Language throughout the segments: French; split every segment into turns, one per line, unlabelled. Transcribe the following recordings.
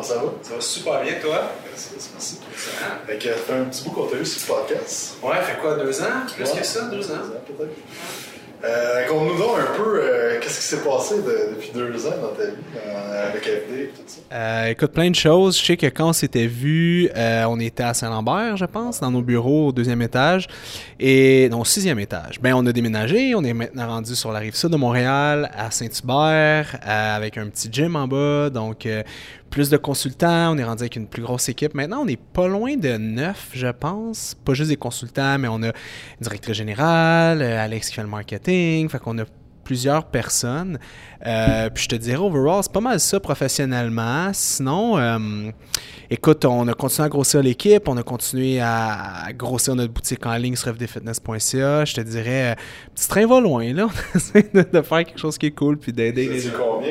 Comment ça va?
Ça va super bien, toi?
Merci, merci.
Excellent.
Fait que, ça fait un petit bout qu'on t'a eu sur le podcast.
Ouais, fait quoi, deux ans? Plus
Ouais.
que ça, deux ans?
peut-être. Euh, Raconte-nous donc un peu euh, qu'est-ce qui s'est passé de- depuis deux ans dans ta vie, euh, avec FD et tout ça?
Euh, écoute, plein de choses. Je sais que quand on s'était vu, euh, on était à Saint-Lambert, je pense, dans nos bureaux au deuxième étage. Et non, au sixième étage. Ben, on a déménagé. On est maintenant rendu sur la rive sud de Montréal, à Saint-Hubert, euh, avec un petit gym en bas. Donc, euh, plus de consultants. On est rendu avec une plus grosse équipe. Maintenant, on est pas loin de neuf, je pense. Pas juste des consultants, mais on a une directrice générale, euh, Alex qui fait le marketing. Fait qu'on a plusieurs personnes. Euh, puis je te dirais, overall, c'est pas mal ça professionnellement. Sinon, euh, écoute, on a continué à grossir l'équipe, on a continué à, grossir notre boutique en ligne sur fdfitness.ca. Je te dirais, petit train va loin, là. On essaie de, faire quelque chose qui est cool, puis d'aider
C'est combien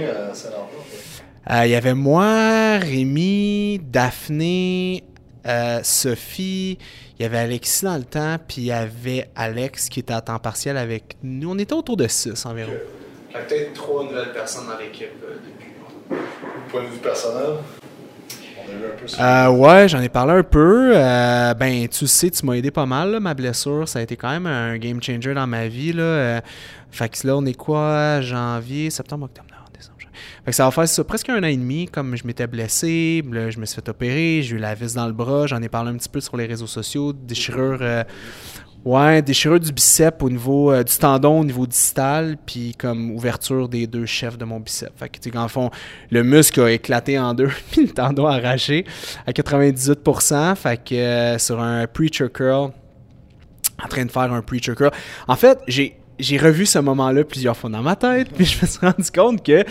Euh, Il y avait moi, Rémi, Daphné, euh, Sophie, il y avait Alexis dans le temps, puis il y avait Alex qui était à temps partiel avec nous. On était autour de 6 environ.
Que peut-être trois nouvelles personnes dans l'équipe euh, depuis.
Point de vue personnel, on a eu un peu sur
Euh, ouais, j'en ai parlé un peu. Euh, ben, tu sais, tu m'as aidé pas mal, là, ma blessure. Ça a été quand même un game changer dans ma vie. Là. Euh, fait que là, on est quoi? Janvier, septembre, octobre. Fait que ça va faire ça, presque un an et demi, comme je m'étais blessé. Je me suis fait opérer. J'ai eu la vis dans le bras. J'en ai parlé un petit peu sur les réseaux sociaux. Déchirure. euh, Ouais, déchirure du bicep au niveau euh, du tendon au niveau distal, puis comme ouverture des deux chefs de mon bicep. Fait que, tu sais, fond, le muscle a éclaté en deux, puis le tendon a arraché à 98%. Fait que euh, sur un preacher curl, en train de faire un preacher curl. En fait, j'ai j'ai revu ce moment-là plusieurs fois dans ma tête, puis je me suis rendu compte que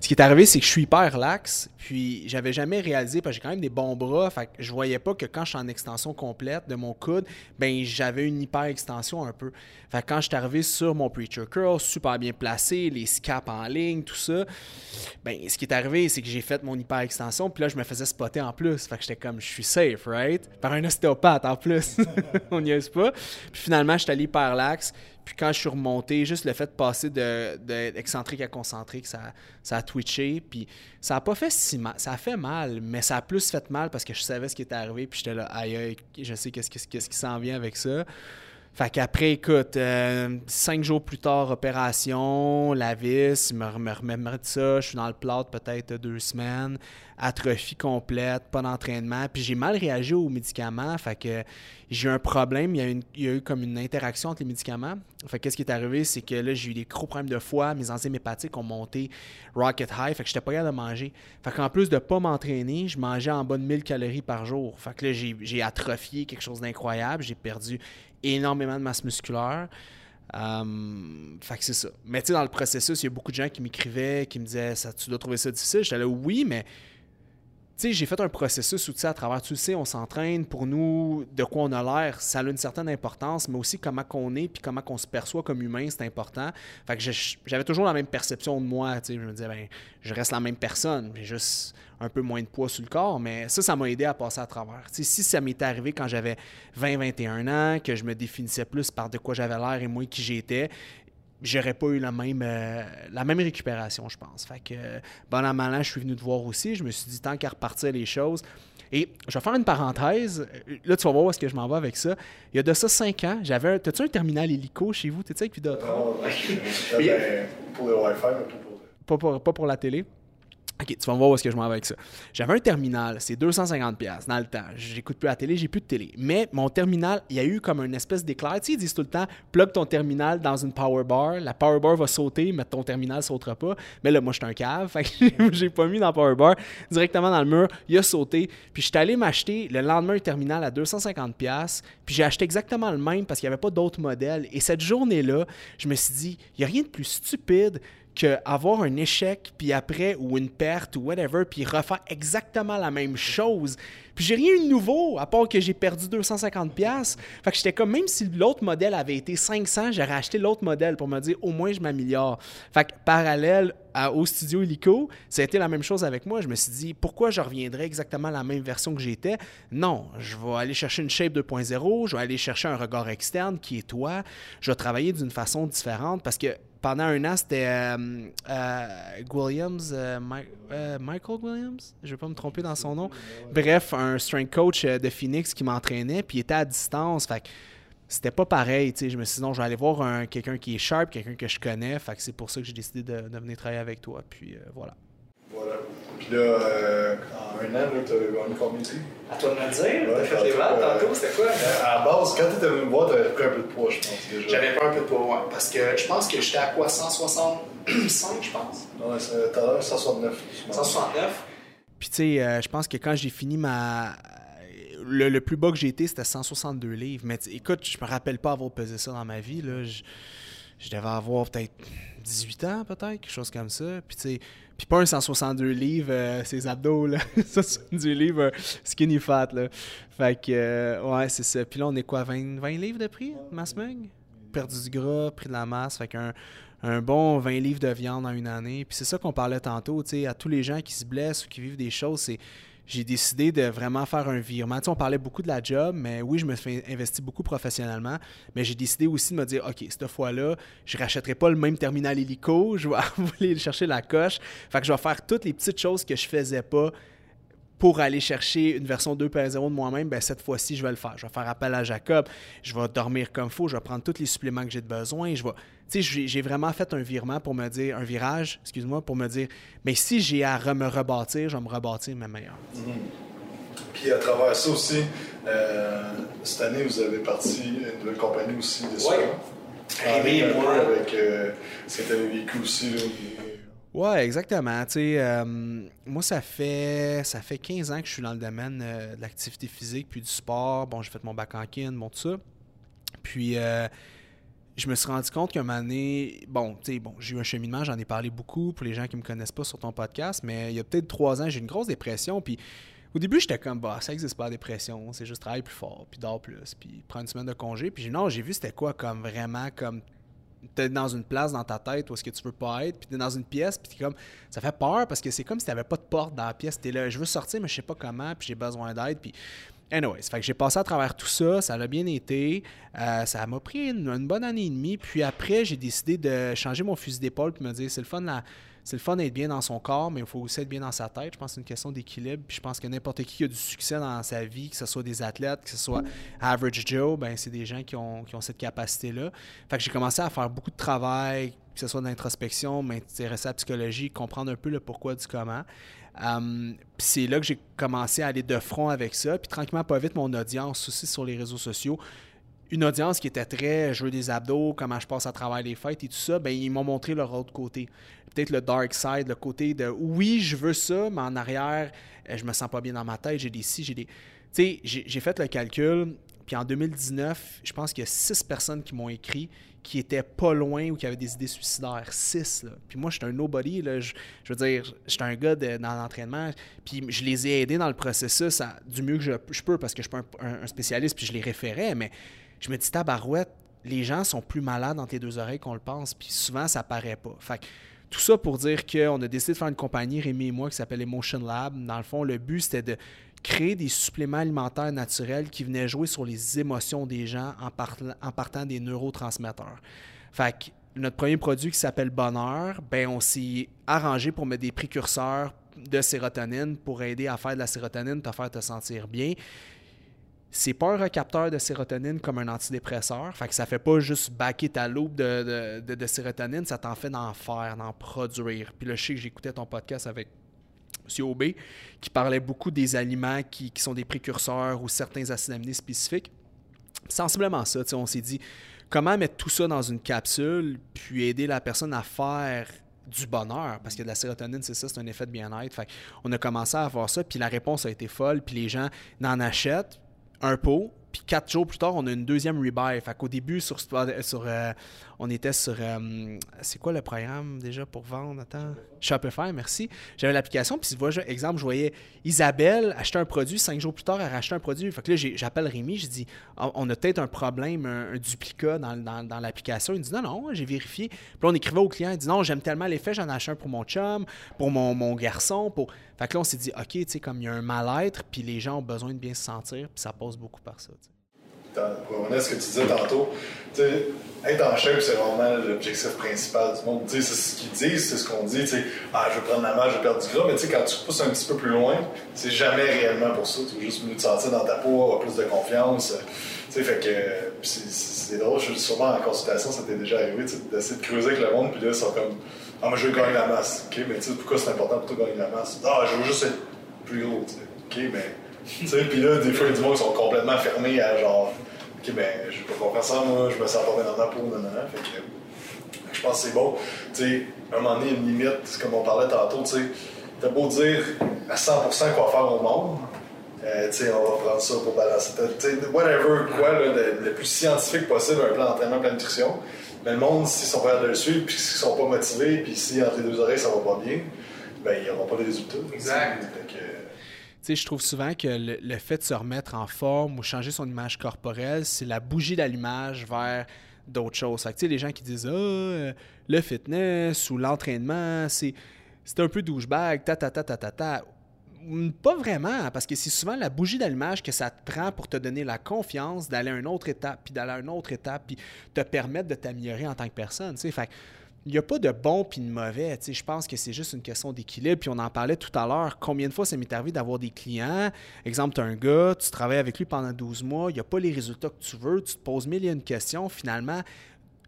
ce qui est arrivé, c'est que je suis hyper lax, puis j'avais jamais réalisé, parce que j'ai quand même des bons bras, fait que je voyais pas que quand je suis en extension complète de mon coude, ben j'avais une hyper extension un peu. Fait que quand je suis arrivé sur mon preacher curl, super bien placé, les scaps en ligne, tout ça, ben ce qui est arrivé, c'est que j'ai fait mon hyper extension, puis là je me faisais spotter en plus, fait que j'étais comme je suis safe, right? Par un ostéopathe en plus, on n'y est pas. Puis finalement, je suis allé hyper lax. Puis quand je suis remonté, juste le fait de passer de, de à concentrique, ça, ça a twitché. Puis ça a pas fait si mal. Ça a fait mal, mais ça a plus fait mal parce que je savais ce qui était arrivé. Puis j'étais là, aïe, aïe, je sais qu'est-ce- qu'est-ce qui s'en vient avec ça. Fait qu'après, écoute, euh, cinq jours plus tard, opération, la vis, me, me remettre de ça, je suis dans le plâtre peut-être deux semaines, atrophie complète, pas d'entraînement, puis j'ai mal réagi aux médicaments, fait que j'ai eu un problème, il y, a il eu comme une interaction entre les médicaments. Fait que qu'est-ce qui est arrivé, c'est que là, j'ai eu des gros problèmes de foie, mes enzymes hépatiques ont monté rocket high, fait que j'étais pas capable de manger. Fait qu'en plus de pas m'entraîner, je mangeais en bas de 1000 calories par jour. Fait que là, j'ai atrophié quelque chose d'incroyable, j'ai perdu énormément de masse musculaire. Euh, fait que c'est ça. Mais tu sais, dans le processus, il y a beaucoup de gens qui m'écrivaient, qui me disaient Tu dois trouver ça difficile. J'étais là, oui, mais j'ai fait un processus où, tu sais, à travers, tu sais, on s'entraîne pour nous, de quoi on a l'air, ça a une certaine importance, mais aussi comment qu'on est, puis comment qu'on se perçoit comme humain, c'est important. Fait j'avais toujours la même perception de moi, je me disais, ben, je reste la même personne, j'ai juste un peu moins de poids sur le corps, mais ça, ça m'a aidé à passer à travers. Si ça m'était arrivé quand j'avais 20-21 ans, que je me définissais plus par de quoi j'avais l'air et moins qui j'étais, j'aurais pas eu la même, euh, la même récupération, je pense. Fait que, euh, bon an, mal an, je suis venu te voir aussi. Je me suis dit, tant qu'à repartir les choses. Et je vais faire une parenthèse. Là, tu vas voir où est-ce que je m'en vais avec ça. Il y a de ça cinq ans, j'avais un... T'as-tu un terminal hélico chez vous? T'es-tu avec Vidéotron?
Non, pour le Wi-Fi, mais pas pour.
Pas pour, pas pour la télé? Ok, tu vas me voir où est-ce que je m'en vais avec ça. J'avais un terminal, c'est 250$ piastres dans le temps. J'écoute plus la télé, j'ai plus de télé. Mais mon terminal, il y a eu comme une espèce d'éclair. Tu sais, ils disent tout le temps, plug ton terminal dans une power bar. La power bar va sauter, mais ton terminal sautera pas. Mais là, moi, je suis un cave. Fait que j'ai pas mis dans la power bar. Directement dans le mur, il a sauté. Puis je suis allé m'acheter le lendemain un terminal à 250$. piastres. Puis j'ai acheté exactement le même parce qu'il n'y avait pas d'autres modèles. Et cette journée-là, je me suis dit, il n'y a rien de plus stupide qu'avoir un échec, puis après, ou une perte, ou whatever, puis refaire exactement la même chose. Puis j'ai rien de nouveau, à part que j'ai perdu 250$. pièces Fait que j'étais comme, même si l'autre modèle avait été 500, j'aurais acheté l'autre modèle pour me dire, au moins, je m'améliore. Fait que parallèle au studio Illico, ça a été la même chose avec moi. Je me suis dit, pourquoi je reviendrais exactement à la même version que j'étais? Non, je vais aller chercher une shape 2.0, je vais aller chercher un regard externe qui est toi, je vais travailler d'une façon différente parce que pendant un an, c'était euh, euh, Williams, euh, Michael Williams, je ne vais pas me tromper dans son nom. Bref, un strength coach de Phoenix qui m'entraînait, puis était à distance. C'était pas pareil. Je me suis dit, non, je vais aller voir quelqu'un qui est sharp, quelqu'un que je connais. Fait que c'est pour ça que j'ai décidé de, venir travailler avec toi. Puis voilà.
Voilà. Puis là, euh, en un an, tu as gagné combien de
À toi de me le dire. Ouais, t'as fait les maths tantôt, c'était quoi?
à la base, quand tu étais venu me voir, tu avais pris un peu de poids, je pense. déjà.
J'avais pris un peu de poids, ouais. Parce que je pense que j'étais à quoi 165, je pense?
Non, t'as l'air 169.
169.
Puis tu sais, euh, je pense que quand j'ai fini ma. Le, plus bas que j'ai été, c'était 162 livres. Mais écoute, je me rappelle pas avoir pesé ça dans ma vie. Là. Je, devais avoir peut-être 18 ans, peut-être, quelque chose comme ça. Puis, puis pas un 162 livres, euh, ses abdos, là. du livre euh, skinny fat, là. Fait que, euh, ouais, c'est ça. Puis là, on est quoi, 20, 20 livres de prix, mass mug? Perdu du gras, pris de la masse. Fait qu'un un bon 20 livres de viande en une année. Puis c'est ça qu'on parlait tantôt, tu sais, à tous les gens qui se blessent ou qui vivent des choses, c'est j'ai décidé de vraiment faire un virement. Tu sais, on parlait beaucoup de la job, mais oui, je me suis investi beaucoup professionnellement, mais j'ai décidé aussi de me dire, OK, cette fois-là, je ne rachèterai pas le même terminal hélico, je vais aller chercher la coche. Fait que je vais faire toutes les petites choses que je faisais pas pour aller chercher une version 2.0 de moi-même, ben cette fois-ci, je vais le faire. Je vais faire appel à Jacob, je vais dormir comme il faut, je vais prendre tous les suppléments que j'ai besoin. Je vais, tu sais, j'ai vraiment fait un virement pour me dire, un virage, excuse-moi, pour me dire, mais si j'ai à me rebâtir, je vais me rebâtir ma meilleure.
Mm-hmm. Puis à travers ça aussi, euh, cette année, vous avez parti une nouvelle compagnie aussi de
ça. Oui,
moi. Avec euh, ce que tu avais vécu aussi. Là,
Ouais, exactement. Euh, moi, ça fait ça fait 15 ans que je suis dans le domaine euh, de l'activité physique puis du sport. Bon, j'ai fait mon bac en kin, bon, tout ça. Puis, euh, je me suis rendu compte qu'à un moment donné, bon, tu sais, bon, j'ai eu un cheminement, j'en ai parlé beaucoup pour les gens qui me connaissent pas sur ton podcast, mais il y a peut-être trois ans, j'ai une grosse dépression. Puis, au début, j'étais comme, bah, ça n'existe pas la dépression, c'est juste travailler plus fort, puis dors plus, puis prendre une semaine de congé. Puis, non, j'ai vu c'était quoi comme vraiment comme t'es dans une place dans ta tête où est-ce que tu veux pas être, puis t'es dans une pièce, puis comme, ça fait peur parce que c'est comme si t'avais pas de porte dans la pièce, t'es là, je veux sortir, mais je sais pas comment, puis j'ai besoin d'aide, puis Anyways, fait que j'ai passé à travers tout ça, ça a bien été. Euh, ça m'a pris une, bonne année et demie. Puis après, j'ai décidé de changer mon fusil d'épaule puis me dire c'est le fun la, c'est le fun d'être bien dans son corps, mais il faut aussi être bien dans sa tête. Je pense que c'est une question d'équilibre. Puis je pense que n'importe qui qui a du succès dans sa vie, que ce soit des athlètes, que ce soit Average Joe, ben c'est des gens qui ont, cette capacité-là. Fait que j'ai commencé à faire beaucoup de travail, que ce soit d'introspection, m'intéresser à la psychologie, comprendre un peu le pourquoi du comment. Hum, puis c'est là que j'ai commencé à aller de front avec ça. Puis tranquillement, pas vite, mon audience aussi sur les réseaux sociaux une audience qui était très je veux des abdos, comment je passe à travers les fêtes et tout ça, ben ils m'ont montré leur autre côté. Peut-être le dark side, le côté de oui, je veux ça, mais en arrière, euh, je me sens pas bien dans ma tête, j'ai des si, j'ai des. Tu sais, j'ai fait le calcul, puis en 2019, je pense qu'il y a six personnes qui m'ont écrit qui étaient pas loin ou qui avaient des idées suicidaires. Six, là. Puis moi, j'étais un nobody, là. Je, veux dire, j'étais un gars dans l'entraînement, puis je les ai aidés dans le processus du mieux que je, peux parce que je suis pas un, un spécialiste, puis je les référais, mais je me dis, tabarouette, les gens sont plus malades dans tes deux oreilles qu'on le pense, puis souvent, ça paraît pas. Fait tout ça pour dire qu'on a décidé de faire une compagnie, Rémi et moi, qui s'appelle Emotion Lab. Dans le fond, le but, c'était de créer des suppléments alimentaires naturels qui venaient jouer sur les émotions des gens en, partant des neurotransmetteurs. Fait que notre premier produit qui s'appelle Bonheur, ben on s'est arrangé pour mettre des précurseurs de sérotonine pour aider à faire de la sérotonine, te faire te sentir bien c'est pas un recapteur de sérotonine comme un antidépresseur. Fait que ça fait pas juste baquer ta loupe de, de, sérotonine, ça t'en fait d'en faire, d'en produire. Puis là, je sais que j'écoutais ton podcast avec M. Aubé, qui parlait beaucoup des aliments qui, sont des précurseurs ou certains acides aminés spécifiques. Sensiblement ça, on s'est dit comment mettre tout ça dans une capsule, puis aider la personne à faire du bonheur, parce que la sérotonine, c'est ça, c'est un effet de bien-être. Fait on a commencé à avoir ça, puis la réponse a été folle, puis les gens n'en achètent, un pot, puis quatre jours plus tard, on a une deuxième rebuy. Fait qu'au début, sur, sur euh, on était sur. euh, c'est quoi le programme déjà pour vendre? Attends. Shopify, merci. J'avais l'application, puis vois, exemple, je voyais Isabelle acheter un produit, cinq jours plus tard, elle rachetait un produit. Fait que là, j'appelle Rémi, je dis on on a peut-être un problème, un, duplicat dans, l'application. Il dit non, non, j'ai vérifié. Puis on écrivait au client, il dit non, j'aime tellement l'effet, j'en ai acheté un pour mon chum, pour mon, garçon. Pour... Fait que là, on s'est dit, OK, tu sais, comme il y a un mal-être, puis les gens ont besoin de bien se sentir, puis ça passe beaucoup par ça.
Pour revenir à ce que tu disais tantôt, être en shape, c'est vraiment l'objectif principal du monde. C'est ce qu'ils disent, c'est ce qu'on dit. Ah, je vais prendre la masse, je vais perdre du gras. Mais quand tu pousses un petit peu plus loin, c'est jamais réellement pour ça. Tu veux juste mieux te sentir dans ta peau, avoir plus de confiance. Fait que c'est- drôle. Je suis sûrement en consultation, ça t'est déjà arrivé, d'essayer de creuser avec le monde, puis là, ils sont comme Ah, moi, je veux gagner la masse. Mais tu sais, pourquoi c'est important pour toi de gagner la masse? Ah, je veux juste être plus gros. tu sais. OK, mais. Puis là, des fois, il y a du monde sont complètement fermés à genre. OK, ben, je peux pas faire ça, moi, je me sens pas bien dans ma peau, non, non, non. Fait que, je pense que c'est bon. Tu sais, à un moment donné, une limite, comme on parlait tantôt, tu sais, t'as beau dire à 100% quoi faire au monde, euh, tu sais, on va prendre ça pour balancer. Tu sais, whatever, quoi, le, plus scientifique possible, un plan d'entraînement, plan de nutrition. Mais le monde, s'ils sont prêts à le suivre, puis s'ils sont pas motivés, puis si entre les deux oreilles ça va pas bien, ben, ils n'auront pas de résultats.
Exact.
Sais, je trouve souvent que le, fait de se remettre en forme ou changer son image corporelle, c'est la bougie d'allumage vers d'autres choses. Fait que, les gens qui disent euh, le fitness ou l'entraînement, c'est, un peu douchebag, ta ta ta. Mm, Pas vraiment, parce que c'est souvent la bougie d'allumage que ça te prend pour te donner la confiance d'aller à une autre étape, puis d'aller à une autre étape, puis te permettre de t'améliorer en tant que personne. Fait il n'y a pas de bon puis de mauvais. Je pense que c'est juste une question d'équilibre. Puis on en parlait tout à l'heure. Combien de fois ça m'est arrivé d'avoir des clients? Exemple, tu as un gars, tu travailles avec lui pendant 12 mois, il n'y a pas les résultats que tu veux, tu te poses mille et une questions. Finalement,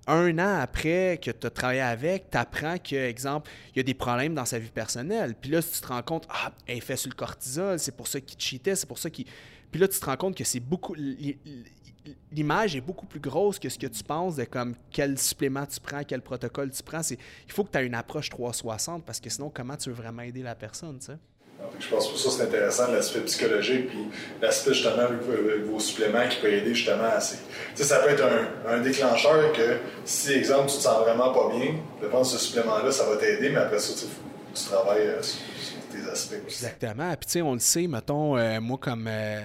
un an après que tu as travaillé avec, tu apprends que, exemple, il y a des problèmes dans sa vie personnelle. Puis là, si tu te rends compte, ah, fait sur le cortisol, c'est pour ça qu'il cheatait, c'est pour ça qu'il. Puis là, tu te rends compte que c'est beaucoup. L'image est beaucoup plus grosse que ce que tu penses de comme quel supplément tu prends, quel protocole tu prends. C'est, il faut que tu aies une approche 360 parce que sinon, comment tu veux vraiment aider la personne, tu sais?
Que Je pense que ça c'est intéressant l'aspect psychologique puis l'aspect justement avec vos, avec vos suppléments qui peut aider justement à ces. Tu sais, ça peut être un, un déclencheur que si, exemple, tu te sens vraiment pas bien, de prendre ce supplément-là, ça va t'aider, mais après ça, tu, sais, faut que tu travailles euh, sur, sur tes aspects aussi.
Exactement. Puis, tu sais, on le sait, mettons, euh, moi, comme. euh,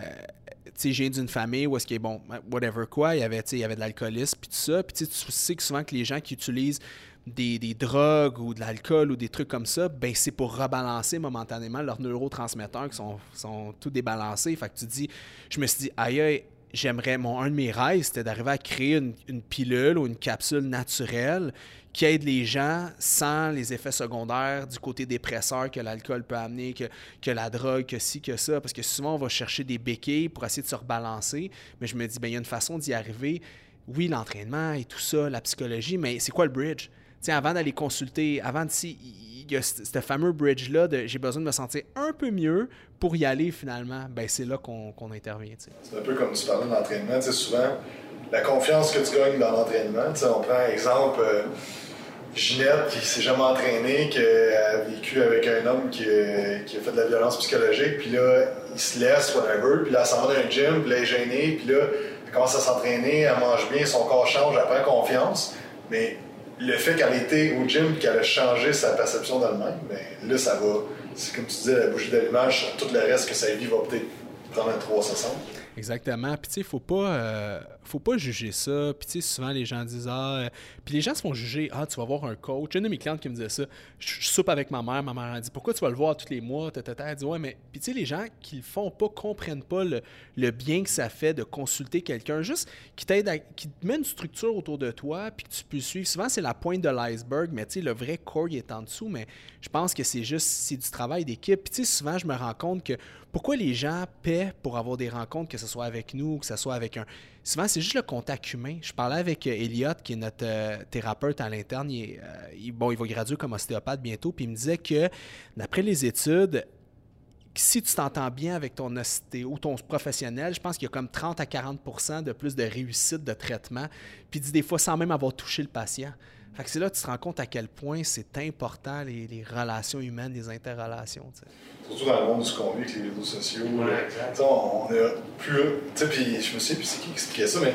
j'ai d'une famille où est-ce qu'il est bon, whatever quoi, il y avait, il y avait de l'alcoolisme, puis tout ça. Puis, tu sais que souvent que les gens qui utilisent des, des drogues ou de l'alcool ou des trucs comme ça, ben c'est pour rebalancer momentanément leurs neurotransmetteurs qui sont, sont tout débalancés. Fait que tu dis, je me suis dit, aïe, aïe, j'aimerais, mon, un de mes rêves, c'était d'arriver à créer une, pilule ou une capsule naturelle qui aide les gens sans les effets secondaires du côté dépresseur que l'alcool peut amener, que, la drogue, que ci, que ça. Parce que souvent, on va chercher des béquilles pour essayer de se rebalancer. Mais je me dis, ben, il y a une façon d'y arriver. Oui, l'entraînement et tout ça, la psychologie, mais c'est quoi le bridge? Avant d'aller consulter, avant de si il y a ce fameux bridge-là de j'ai besoin de me sentir un peu mieux pour y aller finalement, ben c'est là qu'on intervient.
C'est un peu comme tu parlais de l'entraînement. Souvent, la confiance que tu gagnes dans l'entraînement, on prend exemple euh, Ginette qui s'est jamais entraînée, qui a vécu avec un homme qui, a- qui a fait de la violence psychologique, puis là, il se laisse, whatever, puis là, elle s'en va dans un gym, puis là, elle est gênée, puis là, elle commence à s'entraîner, elle mange bien, son corps change, elle prend confiance, mais le fait qu'elle était au gym, qu'elle a changé sa perception d'elle-même, ben là, ça va, c'est comme tu disais, la bougie d'allumage sur tout le reste que sa vie va peut-être prendre un 360.
Exactement. Puis tu sais, faut pas, euh, faut pas juger ça. Puis tu sais, souvent les gens disent ah, puis les gens se font juger ah, tu vas voir un coach. Une de mes clientes qui me disait ça, je, je soupe avec ma mère, ma mère a dit pourquoi tu vas le voir tous les mois, tata, elle dit ouais mais puis tu sais les gens qui le font pas comprennent pas le, le bien que ça fait de consulter quelqu'un, juste qui t'aide, à- qui te met une structure autour de toi, puis que tu peux suivre. Souvent c'est la pointe de l'iceberg, mais tu sais le vrai core il est en dessous. Mais je pense que c'est juste c'est du travail d'équipe. Puis tu sais souvent je me rends compte que pourquoi les gens paient pour avoir des rencontres, que ce soit avec nous, que ce soit avec un. Souvent, c'est juste le contact humain. Je parlais avec euh, Elliot, qui est notre euh, thérapeute à l'interne. Euh, il- bon, il va graduer comme ostéopathe bientôt. Puis il me disait que, d'après les études, si tu t'entends bien avec ton ostéo ou ton professionnel, je pense qu'il y a comme 30 à 40 de plus de réussite de traitement. Puis il dit des fois sans même avoir touché le patient. Fait que c'est là que tu te rends compte à quel point c'est important les, les relations humaines, les interrelations. tu sais.
Surtout dans le monde de ce qu'on vit avec les réseaux sociaux.
Ouais,
là. sais, on, on a plus. Tu sais, puis je me sais plus c'est qui qui expliquait ça, mais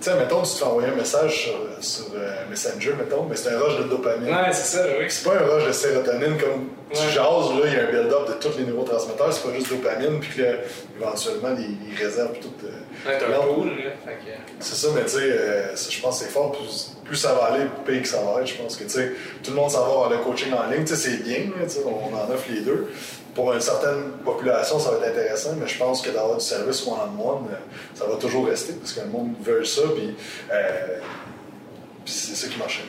Tu sais, mettons, tu te fais envoyer un message sur, sur euh, Messenger, mettons, mais c'est un rush de dopamine.
Ouais, c'est ça, oui.
C'est pas un rush de sérotonine comme tu
Ouais.
jases, là, il y a un build-up de tous les neurotransmetteurs, c'est pas juste dopamine, puis que éventuellement, les, les réserves, puis tout. euh,
Ouais, t'as un là.
C'est ça, mais tu sais, euh, je pense que c'est fort. Plus, plus ça va aller, plus pire que ça va être. Je pense que tu sais, tout le monde s'en va vers le coaching en ligne. Tu sais, c'est bien, là, tu sais, on en offre les deux. Pour une certaine population, ça va être intéressant, mais je pense que d'avoir du service one-on-one, euh, ça va toujours rester parce que le monde veut ça, puis, euh, puis c'est ça qui marche.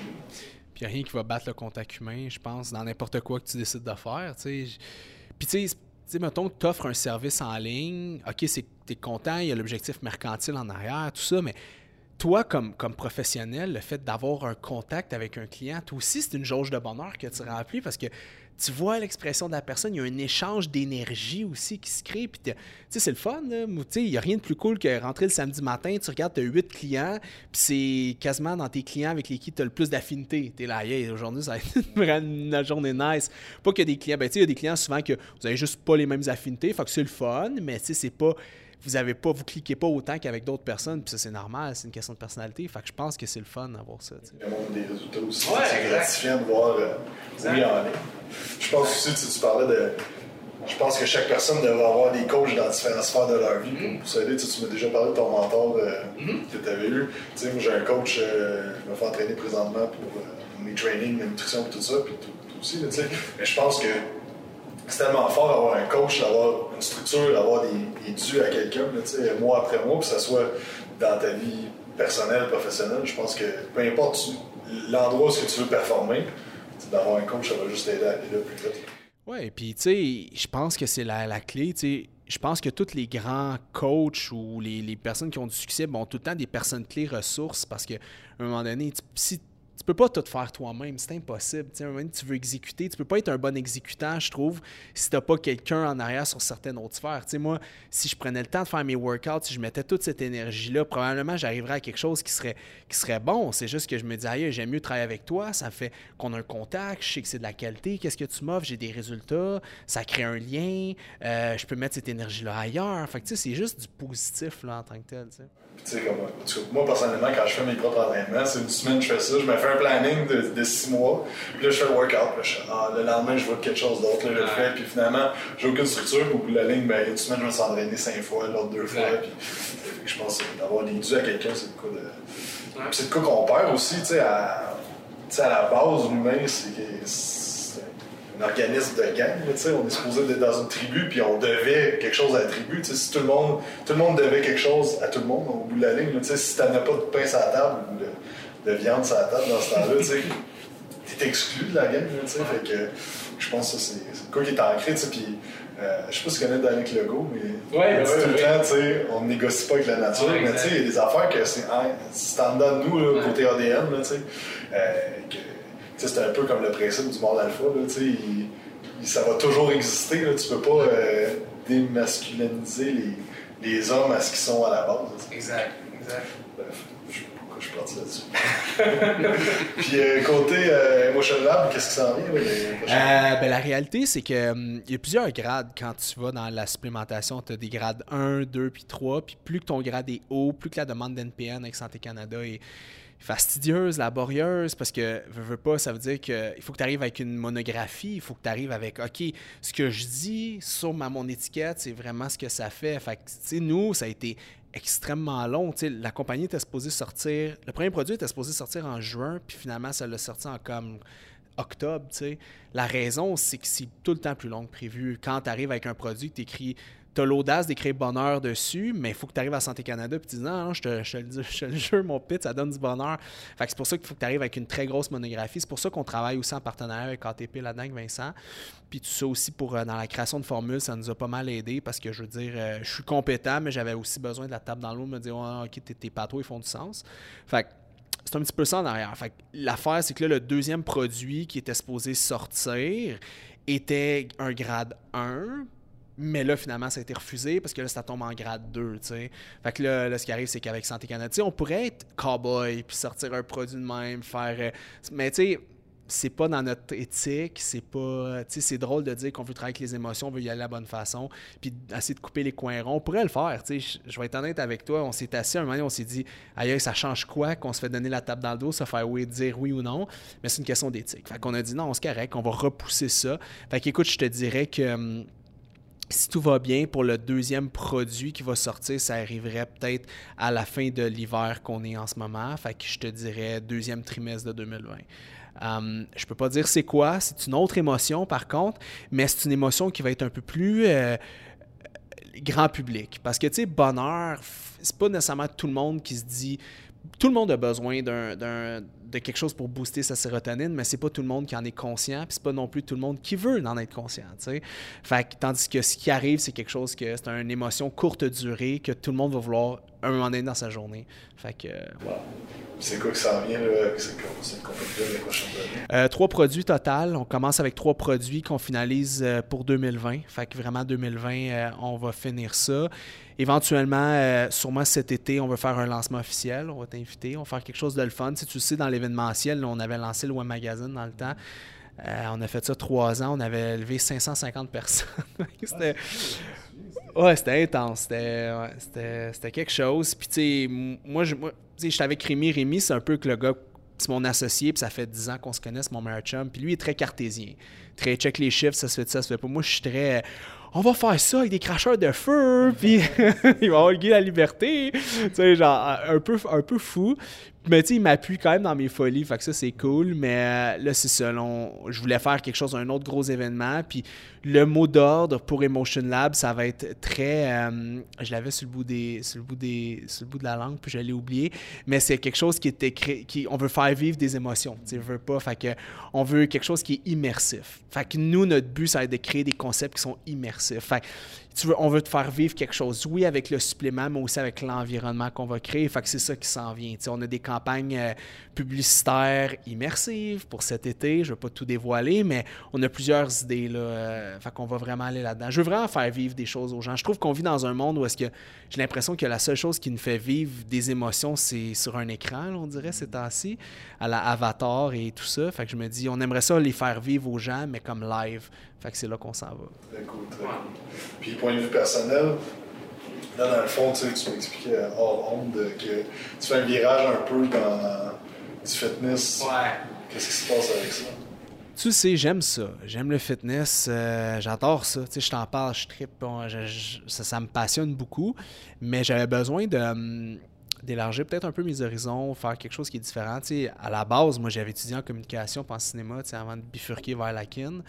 Puis rien qui va battre le contact humain, je pense, dans n'importe quoi que tu décides de faire. Puis tu sais, tu sais, mettons que tu offres un service en ligne, ok, tu es content, il y a l'objectif mercantile en arrière, tout ça, mais toi, comme, comme professionnel, le fait d'avoir un contact avec un client, toi aussi, c'est une jauge de bonheur que tu remplis parce que tu vois l'expression de la personne, il y a un échange d'énergie aussi qui se crée. Puis, tu sais, c'est le fun, il n'y a rien de plus cool que rentrer le samedi matin, tu regardes, tu as huit clients, puis c'est quasiment dans tes clients avec lesquels tu as le plus d'affinité. Tu es là, hey, aujourd'hui, ça va être une journée nice. Pas a des clients, ben, tu sais, il y a des clients souvent que vous avez juste pas les mêmes affinités, fait que c'est le fun, mais tu sais, c'est pas vous avez pas, vous cliquez pas autant qu'avec d'autres personnes, puis ça c'est normal, c'est une question de personnalité. Fait que je pense que c'est le fun d'avoir ça.
des résultats aussi.
Ouais,
c'est gratifiant de voir euh,
Exact.
oui en ligne. Je pense aussi, tu, tu parlais de. Je pense que chaque personne devrait avoir des coachs dans différentes sphères de leur vie pour s'aider. Tu, sais, tu m'as déjà parlé de ton mentor euh, que tu avais eu. Tu sais, moi, j'ai un coach, euh, je me fais entraîner présentement pour euh, mes trainings, la nutrition et tout ça, puis tout, tout aussi. là, tu sais. Mais je pense que c'est tellement fort d'avoir un coach, d'avoir une structure, d'avoir des, des à quelqu'un, mois après mois, que ce soit dans ta vie personnelle, professionnelle. Je pense que peu importe l'endroit où que tu veux performer, d'avoir un coach, ça va juste t'aider à aller là plus vite.
Ouais, et puis tu sais, je pense que c'est la, la clé. tu. Je pense que tous les grands coachs ou les, personnes qui ont du succès bon, ont tout le temps des personnes clés ressources parce qu'à un moment donné, si, tu peux pas tout faire toi-même, c'est impossible. Tu tu veux exécuter, tu peux pas être un bon exécutant, je trouve, si t'as pas quelqu'un en arrière sur certaines autres sphères. Moi, si je prenais le temps de faire mes workouts, si je mettais toute cette énergie-là, probablement j'arriverais à quelque chose qui serait, qui serait bon. C'est juste que je me dis, aïe, j'aime mieux travailler avec toi, ça fait qu'on a un contact, je sais que c'est de la qualité, qu'est-ce que tu m'offres, j'ai des résultats, ça crée un lien, euh, je peux mettre cette énergie-là ailleurs. Fait que tu c'est juste du positif là, en tant que tel.
Comme, en tout cas, moi, personnellement, quand je fais mes propres entraînements, c'est une semaine, je fais ça, je me fais un planning de, de six mois, puis là, je fais le workout, puis là, je fais, ah, le lendemain, je vois quelque chose d'autre, là, je le fais, puis finalement, j'ai aucune structure, au bout de la ligne, ben, une semaine, je vais s'entraîner cinq fois, l'autre deux fois, puis que je pense que d'avoir des dus à quelqu'un, c'est le cas de. C'est le cas qu'on perd aussi, tu sais, à, tu sais, à la base, l'humain, c'est que c'est un organisme de gang, là, tu on est supposé être dans une tribu, puis on devait quelque chose à la tribu, tu sais, si tout le monde, tout le monde devait quelque chose à tout le monde au bout de la ligne, là, tu si t'en as pas de pain sur la table ou de, de viande sur la table dans ce temps-là, tu sais, t'es exclu de la gang, tu fait que je pense que c'est cas qui est ancré, tu sais, puis euh, je sais pas si tu connais Danick Legault, mais
Ouais, ouais,
tout le
ouais.
temps, tu sais, on négocie pas avec la nature, mais tu sais, il y a des affaires que c'est hein, c'est en dedans de nous, là, côté ADN, là, tu sais, euh, que, tu c'est un peu comme le principe du mort alpha, là, il- il- ça va toujours exister, là, tu peux pas euh, démasculiniser les, les hommes à ce qu'ils sont à la base, là.
Exact, exact.
Bref, je sais pas pourquoi je suis parti là-dessus. Puis euh, côté euh, Emotion Lab, qu'est-ce qui s'en vient, les
Euh, ben, la réalité, c'est que hum, il y a plusieurs grades quand tu vas dans la supplémentation. Tu as des grades 1, 2 puis 3. Puis plus que ton grade est haut, plus que la demande d'NPN avec Santé Canada est fastidieuse, laborieuse, parce que, veux, veux pas, ça veut dire qu'il faut que tu arrives avec une monographie, il faut que tu arrives avec, OK, ce que je dis sur ma, mon étiquette, c'est vraiment ce que ça fait. Fait que, tu sais, nous, ça a été extrêmement long. Tu sais, la compagnie était supposée sortir, le premier produit était supposé sortir en juin, puis finalement, ça l'a sorti en comme octobre, tu sais. La raison, c'est que c'est tout le temps plus long que prévu. Quand tu arrives avec un produit, tu écris, tu l'audace d'écrire bonheur dessus, mais il faut que tu arrives à Santé Canada et tu dis non, je te, je je le jure, mon pit, ça donne du bonheur. Fait c'est pour ça qu'il faut que tu arrives avec une très grosse monographie. C'est pour ça qu'on travaille aussi en partenariat avec ATP là-dedans, Vincent. Puis tout ça aussi pour euh, dans la création de formules, ça nous a pas mal aidé parce que je veux dire, euh, je suis compétent, mais j'avais aussi besoin de la table dans l'eau, me dire, Ouais, ok, tes, tes pâteaux, ils font du sens. Fait que c'est un petit peu ça en arrière. Fait l'affaire, c'est que là, le deuxième produit qui était supposé sortir était un grade 1. Mais là, finalement, ça a été refusé parce que là, ça tombe en grade 2, tu sais. Fait que là, là, ce qui arrive, c'est qu'avec Santé Canada, on pourrait être cowboy puis sortir un produit de même, faire... euh, mais tu sais, c'est pas dans notre éthique, c'est pas, tu sais, c'est drôle de dire qu'on veut travailler avec les émotions, on veut y aller la bonne façon, puis essayer de couper les coins ronds. On pourrait le faire, tu sais, je vais être honnête avec toi, on s'est assis un moment donné, on s'est dit, aïe, ça change quoi qu'on se fait donner la table dans le dos, ça fait oui, dire oui ou non, mais c'est une question d'éthique. Fait qu'on a dit, non, on se correct, on va repousser ça. Fait qu'écoute, je te dirais que hum, si tout va bien, pour le deuxième produit qui va sortir, ça arriverait peut-être à la fin de l'hiver qu'on est en ce moment. Fait que je te dirais deuxième trimestre de 2020. Um, je peux pas dire c'est quoi, c'est une autre émotion par contre, mais c'est une émotion qui va être un peu plus euh, grand public. Parce que, tu sais, bonheur, c'est pas nécessairement tout le monde qui se dit. Tout le monde a besoin d'un, de quelque chose pour booster sa sérotonine, mais c'est pas tout le monde qui en est conscient, puis c'est pas non plus tout le monde qui veut en être conscient, Fait que, tandis que ce qui arrive, c'est quelque chose que c'est une émotion courte durée que tout le monde va vouloir un moment donné dans sa journée. Fait que,
C'est quoi que ça vient, compagnie les prochaines années?
Euh, trois produits total. On commence avec trois produits qu'on finalise euh, pour 2020. Fait que vraiment, 2020, euh, on va finir ça. Éventuellement, sûrement cet été, on va faire un lancement officiel. On va t'inviter. On va faire quelque chose de le fun. Si tu sais, dans l'événementiel, on avait lancé le Web Magazine dans le temps. on a fait ça trois ans. On avait levé 550 personnes. c'était... Ouais, c'était intense. C'était, quelque chose. Puis, tu sais, moi, je, j'étais avec Rémi. Rémi, c'est un peu que le gars, c'est mon associé, puis ça fait 10 ans qu'on se connaît, mon meilleur chum. Puis lui, il est très cartésien. Très check les chiffres, ça se fait ça, ça se fait pas. Moi, je suis très on va faire ça avec des cracheurs de feu, puis il va avoir le la liberté. Tu sais, genre, un peu, un peu fou. Mais tu sais, il m'appuie quand même dans mes folies, fait que ça, c'est cool. Mais euh, là, c'est ça. je voulais faire quelque chose, un autre gros événement. Puis le mot d'ordre pour Emotion Lab, ça va être très. Euh, je l'avais sur le bout des, sur le bout des, sur le bout de la langue, puis je l'ai oublié. Mais c'est quelque chose qui était créé, qui, on veut faire vivre des émotions. Tu veut pas. Fait que on veut quelque chose qui est immersif. Fait que nous, notre but, ça va être de créer des concepts qui sont immersifs. Fait on veut te faire vivre quelque chose, oui, avec le supplément, mais aussi avec l'environnement qu'on va créer. Fait que c'est ça qui s'en vient. on a des campagnes euh, publicitaires immersives pour cet été. Je ne vais pas tout dévoiler, mais on a plusieurs idées. Là, euh, fait qu'on va vraiment aller là-dedans. Je veux vraiment faire vivre des choses aux gens. Je trouve qu'on vit dans un monde où est-ce que j'ai l'impression que la seule chose qui nous fait vivre des émotions, c'est sur un écran, on dirait, ces temps-ci, à la Avatar et tout ça. Fait que je me dis, on aimerait ça les faire vivre aux gens, mais comme live. Fait que c'est là qu'on s'en va.
Très cool, très cool. Puis, point de vue personnel, là, dans le fond, tu, tu m'expliquais hors honte que tu fais un virage un peu dans du fitness.
Ouais.
Qu'est-ce qui se passe avec ça?
Tu sais, j'aime ça. J'aime le fitness. Euh, j'adore ça. Tu sais, je t'en parle, je tripe. ça, ça, me passionne beaucoup. Mais j'avais besoin de hum, d'élargir peut-être un peu mes horizons, faire quelque chose qui est différent. Tu sais, à la base, moi, j'avais étudié en communication pas en cinéma, tu sais, avant de bifurquer vers la kin.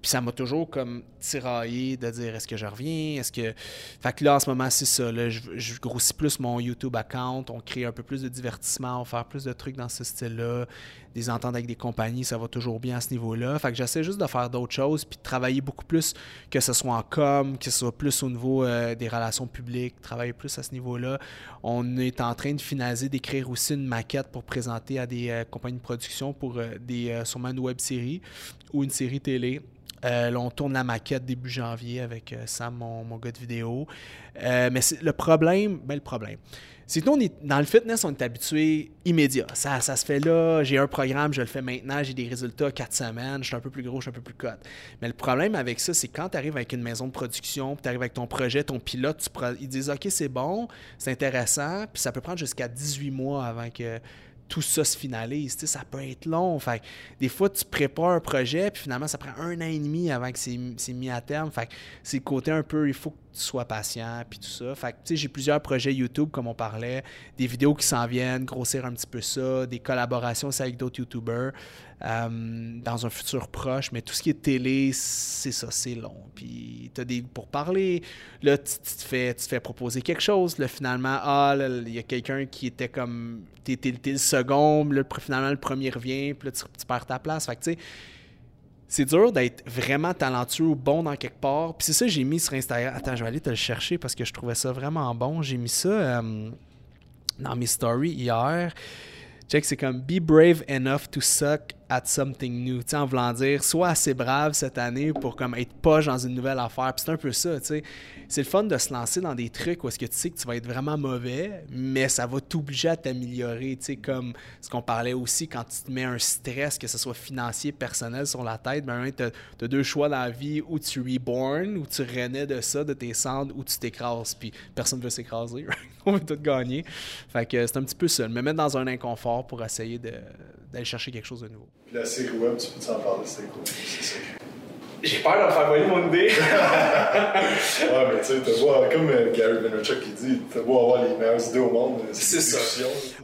Puis ça m'a toujours comme tiraillé de dire est-ce que je reviens, est-ce que. Fait que là, en ce moment, c'est ça. Je, grossis plus mon YouTube account, on crée un peu plus de divertissement, on faire plus de trucs dans ce style-là, des ententes avec des compagnies, ça va toujours bien à ce niveau-là. Fait que j'essaie juste de faire d'autres choses, puis de travailler beaucoup plus, que ce soit en com, que ce soit plus au niveau euh, des relations publiques, travailler plus à ce niveau-là. On est en train de finaliser, d'écrire aussi une maquette pour présenter à des euh, compagnies de production pour euh, des, sûrement une web série ou une série télé. Euh, on tourne la maquette début janvier avec euh, Sam, mon, mon, gars de vidéo. Euh, mais le problème, ben le problème, c'est que nous, on est, dans le fitness, on est habitué immédiat. Ça, ça se fait là, j'ai un programme, je le fais maintenant, j'ai des résultats quatre semaines, je suis un peu plus gros, je suis un peu plus cote. Mais le problème avec ça, c'est quand tu arrives avec une maison de production, tu arrives avec ton projet, ton pilote, tu, ils disent OK, c'est bon, c'est intéressant, puis ça peut prendre jusqu'à 18 mois avant que tout ça se finalise. Ça peut être long. Fait des fois, tu prépares un projet, puis finalement, ça prend un an et demi avant que c'est mis à terme. Fait c'est le côté un peu, il faut que tu sois patient, puis tout ça. Fait que, j'ai plusieurs projets YouTube, comme on parlait, des vidéos qui s'en viennent, grossir un petit peu ça, des collaborations aussi avec d'autres YouTubers euh, dans un futur proche. Mais tout ce qui est télé, c'est ça, c'est long. Puis, tu as des pour parler. Là, tu, te fais, tu te fais proposer quelque chose. Là, finalement, ah, il y a quelqu'un qui était comme. Tu le second, là, finalement, le premier revient, puis là, tu, tu perds ta place. Fait que, tu sais, c'est dur d'être vraiment talentueux ou bon dans quelque part. Puis c'est ça j'ai mis sur Instagram. Attends, je vais aller te le chercher parce que je trouvais ça vraiment bon. J'ai mis ça euh, dans mes stories hier. Check, c'est comme Be brave enough to suck at something new. Tu en voulant dire, sois assez brave cette année pour comme être poche dans une nouvelle affaire. Puis c'est un peu ça, tu sais. C'est le fun de se lancer dans des trucs où est-ce que tu sais que tu vas être vraiment mauvais, mais ça va t'obliger à t'améliorer, tu sais, comme ce qu'on parlait aussi quand tu te mets un stress, que ce soit financier, personnel sur la tête, ben tu as, deux choix dans la vie, où tu reborn, où tu renais de ça, de tes cendres, ou tu t'écrases, puis personne ne veut s'écraser, on veut tout gagner. Fait que c'est un petit peu ça, me mettre dans un inconfort pour essayer d'aller chercher quelque chose de nouveau.
Puis la série web, tu peux t'en parler, c'est cool.
J'ai peur de faire voler mon idée.
ouais, mais tu sais, comme euh, Gary Vaynerchuk qui dit, t'as beau avoir les meilleures idées au monde.
C'est ça.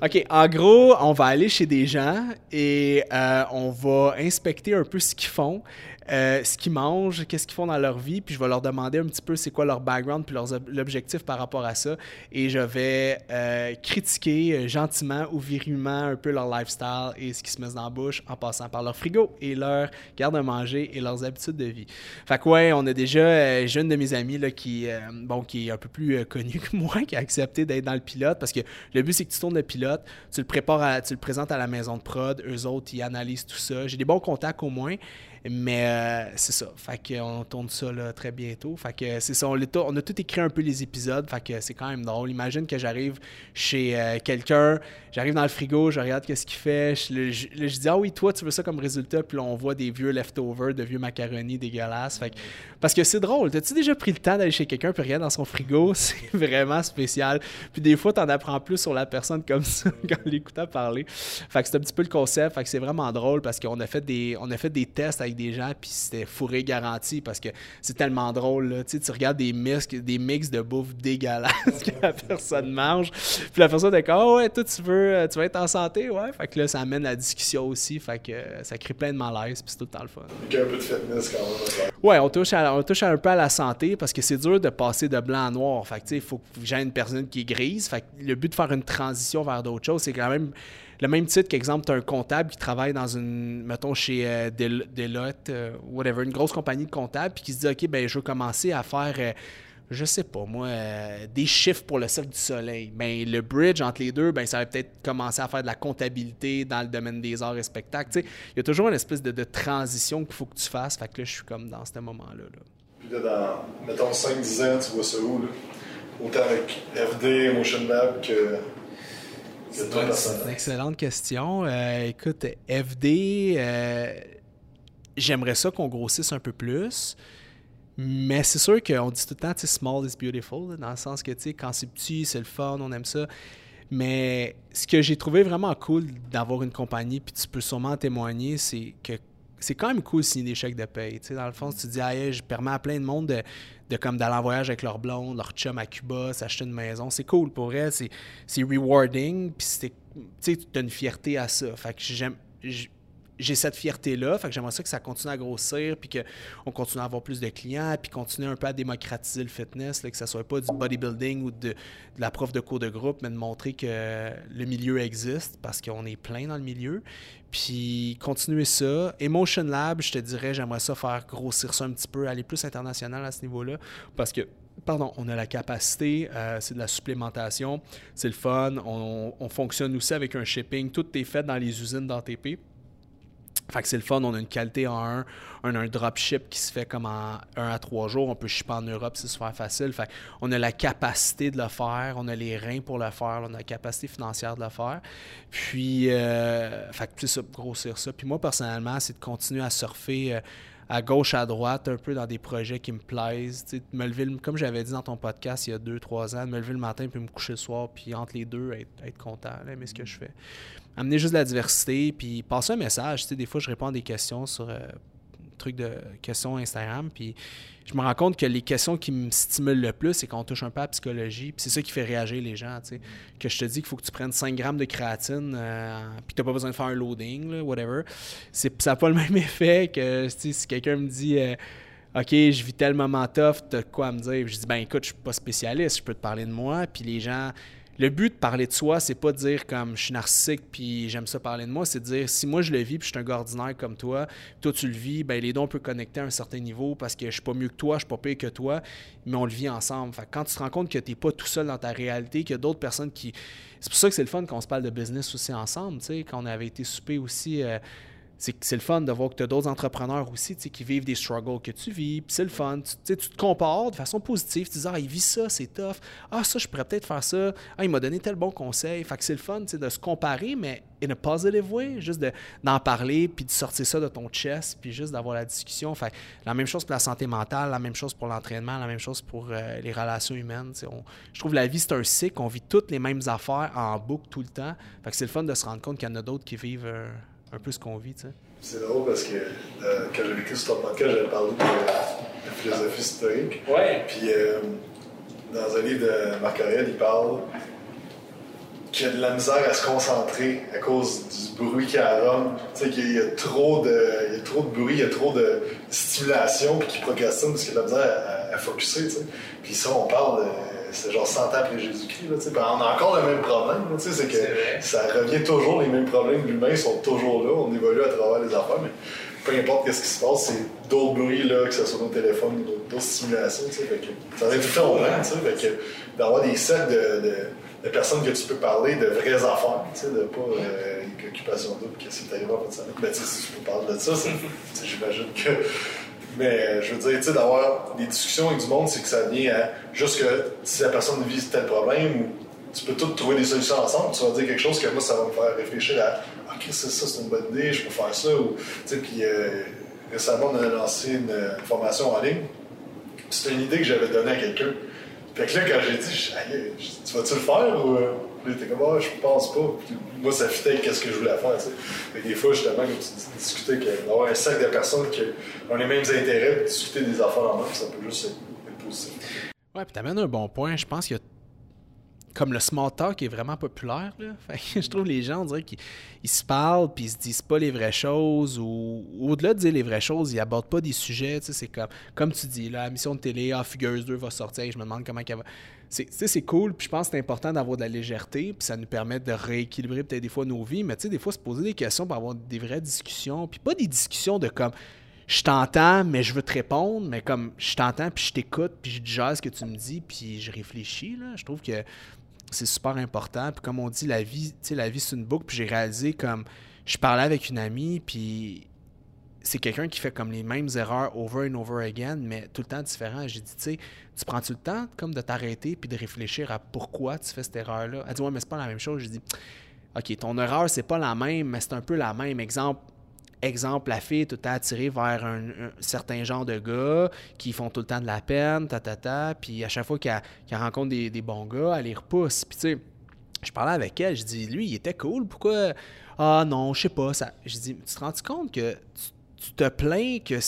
OK, en gros, on va aller chez des gens et euh, on va inspecter un peu ce qu'ils font. Euh, ce qu'ils mangent, qu'est-ce qu'ils font dans leur vie, puis je vais leur demander un petit peu c'est quoi leur background puis leurs l'objectif par rapport à ça. Et je vais euh, critiquer euh, gentiment ou virilement un peu leur lifestyle et ce qui se met dans la bouche en passant par leur frigo et leur garde à manger et leurs habitudes de vie. Fait que ouais, on a déjà une de mes amies là, qui, bon, qui est un peu plus connue que moi, qui a accepté d'être dans le pilote parce que le but c'est que tu tournes le pilote, tu le prépares, tu le présentes à la maison de prod, eux autres ils analysent tout ça. J'ai des bons contacts au moins. Mais euh, c'est ça. Fait qu'on tourne ça là, très bientôt. Fait que c'est ça. On, a tout écrit un peu les épisodes. Fait que c'est quand même drôle. Imagine que j'arrive chez euh, quelqu'un, j'arrive dans le frigo, je regarde qu'est-ce qu'il fait. Je, dis Ah oui, toi, tu veux ça comme résultat? Puis là, on voit des vieux leftovers, de vieux macaronis dégueulasses. Fait que, parce que c'est drôle. T'as-tu déjà pris le temps d'aller chez quelqu'un puis regarder dans son frigo? C'est vraiment spécial. Puis des fois, t'en apprends plus sur la personne comme ça quand l'écoutant parler. Fait que c'est un petit peu le concept. Fait que c'est vraiment drôle parce qu'on a fait des, a fait des tests avec des gens, puis c'était fourré garanti parce que c'est tellement drôle. Là. Tu, sais, tu regardes des mix, des mix de bouffe dégueulasses que la personne mange, puis la personne est comme oh, ouais, toi, tu veux, euh, tu veux être en santé, ouais. Fait que là, ça amène la discussion aussi, fait que euh, ça crée plein de malaise, puis c'est tout le temps le fun.
un peu de fitness quand même.
Ouais, on touche, on touche un peu à la santé parce que c'est dur de passer de blanc à noir. Fait que, tu sais, il faut que j'ai une personne qui est grise. Fait que le but de faire une transition vers d'autres choses, c'est quand même le même titre qu'exemple, tu as un comptable qui travaille dans une, mettons, chez euh, Deloitte, euh, whatever, une grosse compagnie de comptables, puis qui se dit, OK, ben je veux commencer à faire, euh, je sais pas, moi, des chiffres pour le Cercle du Soleil. Ben, le bridge entre les deux, ben ça va peut-être commencer à faire de la comptabilité dans le domaine des arts et spectacles. Il y a toujours une espèce de, transition qu'il faut que tu fasses. Fait que là, je suis comme dans ce moment-là.
Puis là, dans, mettons, 5-10 ans, tu vois ça où, là? Autant avec FD, Motion Lab que
c'est une excellente question. Euh, écoute, FD, euh, j'aimerais ça qu'on grossisse un peu plus. Mais c'est sûr qu'on dit tout le temps, tu small is beautiful, dans le sens que, tu sais, quand c'est petit, c'est le fun, on aime ça. Mais ce que j'ai trouvé vraiment cool d'avoir une compagnie, puis tu peux sûrement témoigner, c'est que c'est quand même cool de signer des chèques de paye. Tu sais, dans le fond, tu dis, ah, je permets à plein de monde de, de comme d'aller en voyage avec leur blonde, leur chum à Cuba, s'acheter une maison. C'est cool pour elle, c'est, c'est rewarding, puis tu as une fierté à ça. Fait que j'aime, j'ai cette fierté-là. Fait que j'aimerais ça que ça continue à grossir, puis qu'on continue à avoir plus de clients, puis continuer un peu à démocratiser le fitness, là, que ça soit pas du bodybuilding ou de, la prof de cours de groupe, mais de montrer que le milieu existe, parce qu'on est plein dans le milieu. Puis continuer ça. Emotion Lab, je te dirais, j'aimerais ça faire grossir ça un petit peu, aller plus international à ce niveau-là, parce que pardon, on a la capacité, euh, c'est de la supplémentation, c'est le fun, on, on, fonctionne aussi avec un shipping, tout est fait dans les usines d'ATP. Fait que c'est le fun, on a une qualité en un, on a un dropship qui se fait comme en un à trois jours, on peut shipper en Europe, c'est super facile. Fait on a la capacité de le faire, on a les reins pour le faire, on a la capacité financière de le faire. Puis, euh, fait que ça, grossir ça. Puis moi, personnellement, c'est de continuer à surfer. Euh, à gauche, à droite, un peu dans des projets qui me plaisent. me lever, comme j'avais dit dans ton podcast il y a deux, trois ans, me lever le matin puis me coucher le soir, puis entre les deux, être, content, aimer ce que je fais. Amener juste de la diversité, puis passer un message. Des fois, je réponds à des questions sur euh, trucs de questions Instagram, puis je me rends compte que les questions qui me stimulent le plus, c'est qu'on touche un peu à la psychologie. Puis c'est ça qui fait réagir les gens. sais. Que je te dis qu'il faut que tu prennes 5 grammes de créatine, euh, puis tu n'as pas besoin de faire un loading, whatever. ça n'a pas le même effet que si quelqu'un me dit. Euh, OK, je vis tel moment tough, t'as quoi à me dire? je dis, ben écoute, je suis pas spécialiste, je peux te parler de moi. Puis les gens, le but de parler de soi, c'est pas de dire comme je suis narcissique puis j'aime ça parler de moi, c'est de dire si moi je le vis puis je suis un gars ordinaire comme toi, toi tu le vis, ben les on peut connecter à un certain niveau parce que je suis pas mieux que toi, je suis pas pire que toi, mais on le vit ensemble. Fait quand tu te rends compte que tu pas tout seul dans ta réalité, qu'il y a d'autres personnes qui c'est pour ça que c'est le fun qu'on se parle de business aussi ensemble, tu sais, quand on avait été souper aussi euh, c'est le fun de voir que tu as d'autres entrepreneurs aussi qui vivent des struggles que tu vis. C'est le fun. Tu, tu te compares de façon positive. Tu dis, ah, il vit ça, c'est tough. Ah, ça, je pourrais peut-être faire ça. Ah, il m'a donné tel bon conseil. Fait que c'est le fun de se comparer, mais in a positive way. Juste de- d'en parler, puis de sortir ça de ton chest, puis juste d'avoir la discussion. Fait la même chose pour la santé mentale, la même chose pour l'entraînement, la même chose pour euh, les relations humaines. On- je trouve la vie, c'est un cycle. On vit toutes les mêmes affaires en boucle tout le temps. Fait que c'est le fun de se rendre compte qu'il y en a d'autres qui vivent euh, un peu ce qu'on vit. tu sais.
C'est drôle parce que euh, quand j'avais écouté sur ton podcast, j'avais parlé de, de philosophie stoïque.
Ouais.
Puis euh, dans un livre de Marc Aurèle, il parle qu'il y a de la misère à se concentrer à cause du bruit qu'il y a à Rome. Tu sais, qu'il y a trop de, il y a trop de bruit, il y a trop de stimulation, puis qu'il procrastine parce qu'il a de la misère à, à focusser. Tu sais. Puis ça, on parle de. C'est genre 100 ans après Jésus-Christ. là. Puis on a encore le même problème. là, C'est que
C'est
ça revient toujours, les mêmes problèmes l'humain sont toujours là. On évolue à travers les affaires, mais peu importe ce qui se passe, c'est d'autres bruits, là, que ce soit nos téléphones, d'autres stimulations. tu sais. Fait que ça va être tout le temps au même. Fait que d'avoir des cercles de, de, de personnes que tu peux parler de vraies affaires, de pas euh, une occupation double, qu'est-ce qui est arrivé semaine. Ben, sais, si tu peux parler de ça, c'est- j'imagine que. Mais euh, je veux dire, tu sais, d'avoir des discussions avec du monde, c'est que ça vient à juste que si la personne vit tel problème, ou tu peux tous trouver des solutions ensemble, tu vas dire quelque chose que moi, ça va me faire réfléchir à OK, c'est ça, c'est une bonne idée, je peux faire ça. Ou, tu sais, puis euh, récemment, on a lancé une, une formation en ligne. C'était une idée que j'avais donnée à quelqu'un. Fait que là, quand j'ai dit, tu vas-tu le faire ou. Était comme, ah, je pense pas. Puis moi, ça fitait avec ce que je voulais faire, tu sais. Des fois, justement, comme tu dis, discuter, d'avoir un cercle de personnes qui ont les mêmes intérêts, discuter des affaires en même, ça peut juste être, être positif.
Ouais, puis t'amènes un bon point. Je pense qu'il y a comme le small talk est vraiment populaire. Là. Je trouve les gens, on dirait qu'ils ils se parlent puis ils se disent pas les vraies choses ou, au-delà de dire les vraies choses, ils abordent pas des sujets. C'est comme, comme tu dis, la mission de télé, ah, Fugueuse 2 va sortir, je me demande comment elle va. C'est cool, puis je pense que c'est important d'avoir de la légèreté, puis ça nous permet de rééquilibrer peut-être des fois nos vies, mais tu sais, des fois se poser des questions pour avoir des vraies discussions, puis pas des discussions de comme je t'entends, mais je veux te répondre, mais comme je t'entends, puis je t'écoute, puis je digère ce que tu me dis, puis je réfléchis, là. Je trouve que c'est super important. Puis comme on dit, la vie, tu sais, la vie, c'est une boucle. Puis j'ai réalisé comme je parlais avec une amie, puis c'est quelqu'un qui fait comme les mêmes erreurs over and over again, mais tout le temps différent. J'ai dit, tu sais, tu prends-tu le temps comme de t'arrêter puis de réfléchir à pourquoi tu fais cette erreur-là? Elle dit, ouais, mais c'est pas la même chose. J'ai dit, OK, ton erreur, c'est pas la même, mais c'est un peu la même. Exemple, exemple, la fille est tout le temps attirée vers un, certain genre de gars qui font tout le temps de la peine, ta, ta, ta, puis à chaque fois qu'elle rencontre des, des bons gars, elle les repousse. Puis tu sais, je parlais avec elle, je dis, lui, il était cool, pourquoi... Ah non, je sais pas. Ça... Je dis, tu te rends compte que tu, tu te plains que,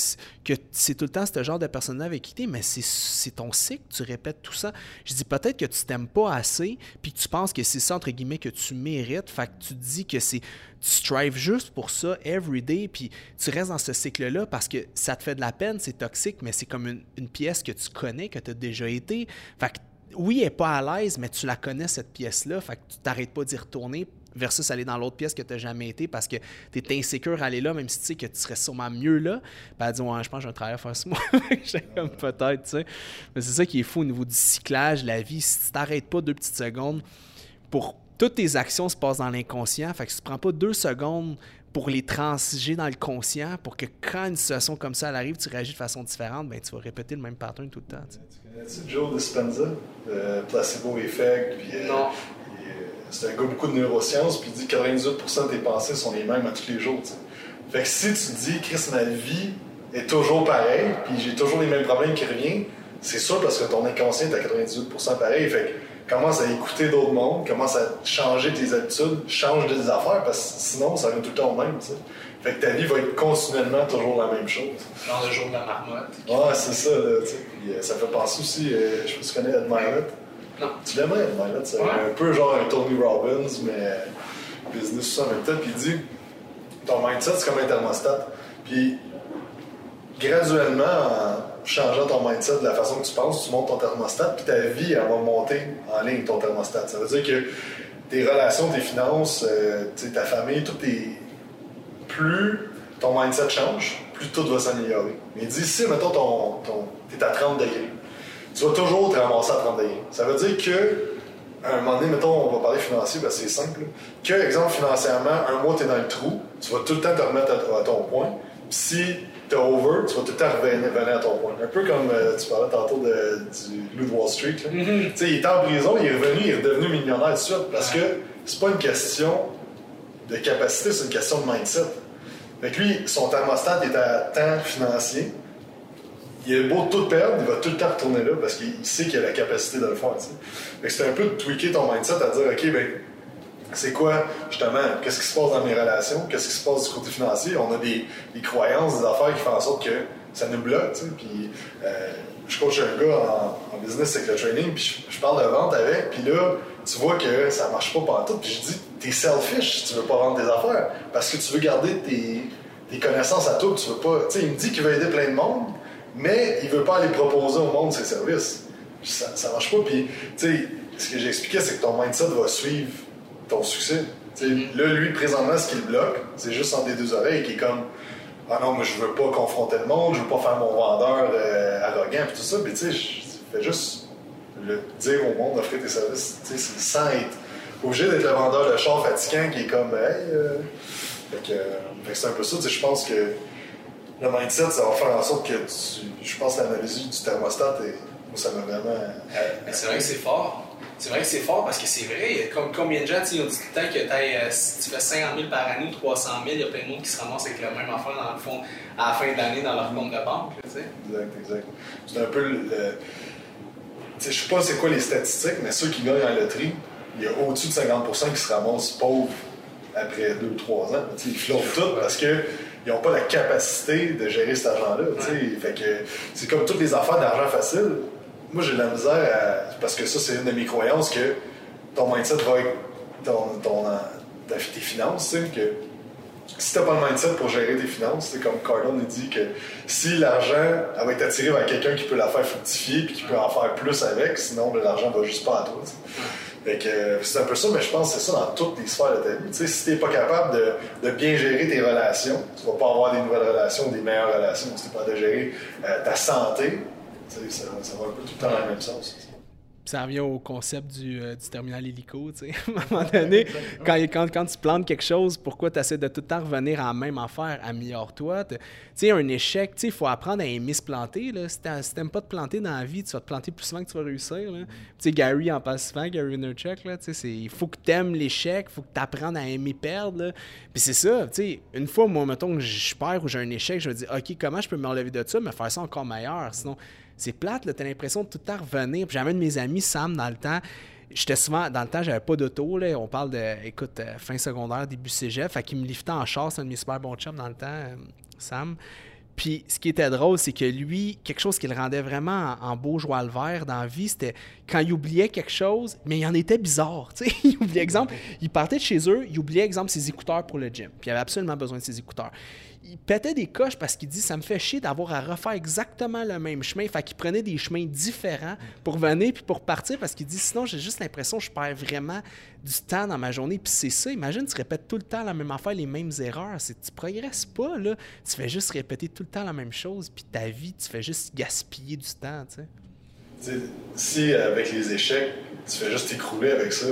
que c'est tout le temps ce genre de personne-là avec qui t'es, mais c'est- ton cycle, tu répètes tout ça. Je dis peut-être que tu t'aimes pas assez, puis que tu penses que c'est ça, entre guillemets, que tu mérites. Fait que tu dis que c'est. Tu strives juste pour ça, every day, puis tu restes dans ce cycle-là parce que ça te fait de la peine, c'est toxique, mais c'est comme une, une pièce que tu connais, que tu as déjà été. Fait que oui, elle n'est pas à l'aise, mais tu la connais, cette pièce-là. Fait que tu t'arrêtes pas d'y retourner versus aller dans l'autre pièce que tu n'as jamais été parce que tu es insécure à aller là, même si tu sais que tu serais sûrement mieux là. Puis elle dit, ouais, je pense que j'ai un travail à faire sur moi. J'étais comme peut-être, tu sais. Mais c'est ça qui est fou au niveau du cyclage, la vie. Si tu t'arrêtes pas deux petites secondes pour. Toutes tes actions se passent dans l'inconscient. Fait que si tu prends pas deux secondes pour les transiger dans le conscient, pour que quand une situation comme ça elle arrive, tu réagis de façon différente, ben tu vas répéter le même pattern tout le temps. tu
connais-tu Joe Dispenza? Euh, placebo effect. Puis, euh, euh, c'est un gars beaucoup de neurosciences, puis il dit que 98% de tes pensées sont les mêmes à tous les jours. Fait que si tu dis, Chris, ma vie est toujours pareille, puis j'ai toujours les mêmes problèmes qui reviennent, c'est sûr parce que ton inconscient est à 98% pareil. Fait que commence à écouter d'autres mondes, commence à changer tes habitudes, change des affaires, parce que sinon, ça revient tout le temps au même. Fait que ta vie va être continuellement toujours la même chose.
Dans le jour de la marmotte.
Ouais, c'est ça, là. Puis, euh, ça fait penser aussi, euh, je sais pas si tu connais Ed Mylett.
Non.
Tu l'aimes? C'est
Ouais.
un peu genre un Tony Robbins, mais business tout ça en même temps. Puis il dit, ton mindset, c'est comme un thermostat. Puis graduellement, en changeant ton mindset de la façon que tu penses, tu montes ton thermostat, puis ta vie, elle va monter en ligne ton thermostat. Ça veut dire que tes relations, tes finances, euh, ta famille, tout est plus ton mindset change, plus tout va s'améliorer. Mais il dit, si, mettons, ton, ton, t'es à 30 degrés, tu vas toujours te ramasser à 30 degrés. Ça veut dire que à un moment donné, mettons, on va parler financier, ben c'est simple. Que, exemple, financièrement, un mois, tu es dans le trou, tu vas tout le temps te remettre à, ton point. Puis si t'es over, tu vas tout le temps revenir, à ton point. Un peu comme euh, tu parlais tantôt de, du loup de Wall Street.
Mm-hmm.
Tu sais, il était en prison, il est revenu, il est devenu millionnaire tout de suite. Parce que c'est pas une question de capacité, c'est une question de mindset. Fait que lui, son thermostat est à temps financier il est beau tout perdre, il va tout le temps retourner là parce qu'il sait qu'il a la capacité de le faire. c'est un peu de tweaker ton mindset à dire OK, ben, c'est quoi, justement, qu'est-ce qui se passe dans mes relations, qu'est-ce qui se passe du côté financier? On a des, croyances, des affaires qui font en sorte que ça nous bloque. Puis, euh, je coach un gars en, business avec le training, puis je, parle de vente avec, puis là, tu vois que ça marche pas partout. Puis je dis, t'es selfish tu veux pas vendre tes affaires, parce que tu veux garder tes, connaissances à toi, tu veux pas. Il me dit qu'il veut aider plein de monde, mais il veut pas aller proposer au monde ses services. Ça, ça marche pas. Puis, tu sais, ce que j'expliquais, c'est que ton mindset va suivre ton succès. Là, lui, présentement, ce qui le bloque, c'est juste entre les deux oreilles qui est comme Ah non, mais je veux pas confronter le monde, je veux pas faire mon vendeur euh, arrogant, puis tout ça. Puis, tu sais, fais juste le dire au monde d'offrir tes services, tu sais, sans être obligé d'être le vendeur de char fatigant qui est comme Hey, euh... fait que, c'est un peu ça. Je pense que le mindset, ça va faire en sorte que tu, je pense que l'analyse du thermostat, ça m'a vraiment.
Euh, mais c'est vrai que c'est fort. C'est vrai que c'est fort parce que c'est vrai. Comme, combien de gens, ils ont dit tout le temps que euh, si tu fais 50 000 par année ou 300 000, il y a plein de monde qui se ramasse avec la même affaire dans le fond à la fin d'année dans leur compte de banque.
Exact, exact. C'est un peu le. Je sais pas c'est quoi les statistiques, mais ceux qui gagnent en loterie, il y a au-dessus de 50% qui se ramassent pauvres après 2 ou 3 ans. ils flottent tout parce que ils n'ont pas la capacité de gérer cet argent-là. Fait que c'est comme toutes les affaires d'argent facile. Moi, j'ai de la misère à... Parce que ça, c'est une de mes croyances que ton mindset va être ton, ton, tes finances. Que si tu n'as pas le mindset pour gérer tes finances, c'est comme Cardone dit que si l'argent va être attiré vers quelqu'un qui peut la faire fructifier puis qui peut en faire plus avec, sinon l'argent va juste pas à toi. Euh, c'est un peu ça, mais je pense que c'est ça dans toutes les sphères de ta vie. sais, si tu n'es pas capable de, bien gérer tes relations, tu vas pas avoir des nouvelles relations, des meilleures relations. Si tu n'es pas de gérer euh, ta santé, ça, va un peu tout le temps dans la même sens
ça revient au concept du, euh, du terminal hélico, tu sais. à un moment donné, quand, quand, quand, tu plantes quelque chose, pourquoi tu essaies de tout le temps revenir à la même affaire? Améliore-toi. Tu sais, un échec, tu sais, il faut apprendre à aimer se planter, là. Si t'aimes pas te planter dans la vie, tu vas te planter plus souvent que tu vas réussir, Tu sais, Gary en passe souvent, Gary Vaynerchuk, là, tu sais, il faut que tu aimes l'échec, il faut que tu apprennes à aimer perdre, là. Puis c'est ça, tu sais, une fois, moi, mettons que je perds ou j'ai un échec, je me dis, OK, comment je peux me relever de ça, mais faire ça encore meilleur? Sinon, c'est plate, là, t'as l'impression de tout le temps revenir. J'avais un de mes amis, Sam, dans le temps. J'étais souvent, dans le temps, j'avais pas d'auto. Là. On parle de, écoute, euh, fin secondaire, début cégep. Fait qu'il me liftait en char, c'est un de mes super bons chums dans le temps, euh, Sam. Puis ce qui était drôle, c'est que lui, quelque chose qui le rendait vraiment en, beau joie le vert dans la vie, c'était quand il oubliait quelque chose, mais il en était bizarre. Il oubliait, exemple, il partait de chez eux, il oubliait, exemple, ses écouteurs pour le gym. Puis il avait absolument besoin de ses écouteurs il pétait des coches parce qu'il dit ça me fait chier d'avoir à refaire exactement le même chemin. Fait qu'il prenait des chemins différents pour venir puis pour partir parce qu'il dit sinon j'ai juste l'impression que je perds vraiment du temps dans ma journée. Puis c'est ça, imagine tu répètes tout le temps la même affaire, les mêmes erreurs. C'est, tu progresses pas là. Tu fais juste répéter tout le temps la même chose puis ta vie tu fais juste gaspiller du temps. Tu
sais. Si avec les échecs tu fais juste t'écrouler avec ça.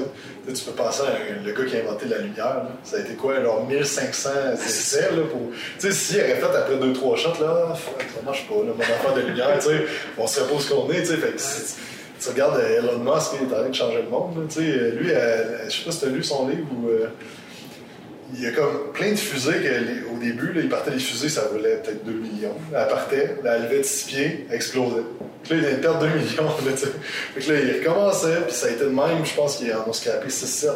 tu peux penser à le gars qui a inventé la lumière. Ça a été quoi, alors 1500 essais là, pour. Tu sais, s'il aurait fait après 2-3 shots, là, ça marche pas, là, mon affaire de lumière, tu sais, on serait pas ce qu'on est, tu. Fait que tu regardes euh, Elon Musk, il est en train de changer le monde, sais. Lui, euh, je sais pas si tu as lu son livre ou. Euh, il y a comme plein de fusées qu'au début, là, il partait des fusées, ça valait peut-être 2 millions. Elle partait, elle levait de 6 pieds, explosait. Puis là, il perdre 2 millions. Là, fait que là, il recommençait, puis ça a été de même, je pense qu'il en a scrapé 6-7.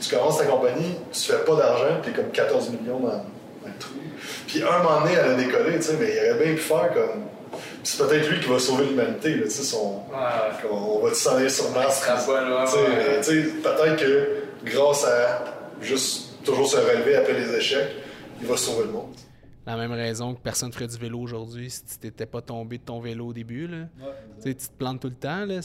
tu commences ta compagnie, tu fais pas d'argent, puis comme 14 millions dans, le trou. Puis un moment donné, elle a décollé, mais il aurait bien pu faire comme. c'est peut-être lui qui va sauver l'humanité, son... on va s'en aller sur Mars. Peut-être que grâce à juste toujours se relever après les échecs, il va sauver le monde.
La même raison que personne ferait du vélo aujourd'hui si tu t'étais pas tombé de ton vélo au début. Là. tu, te plantes tout le temps. Là.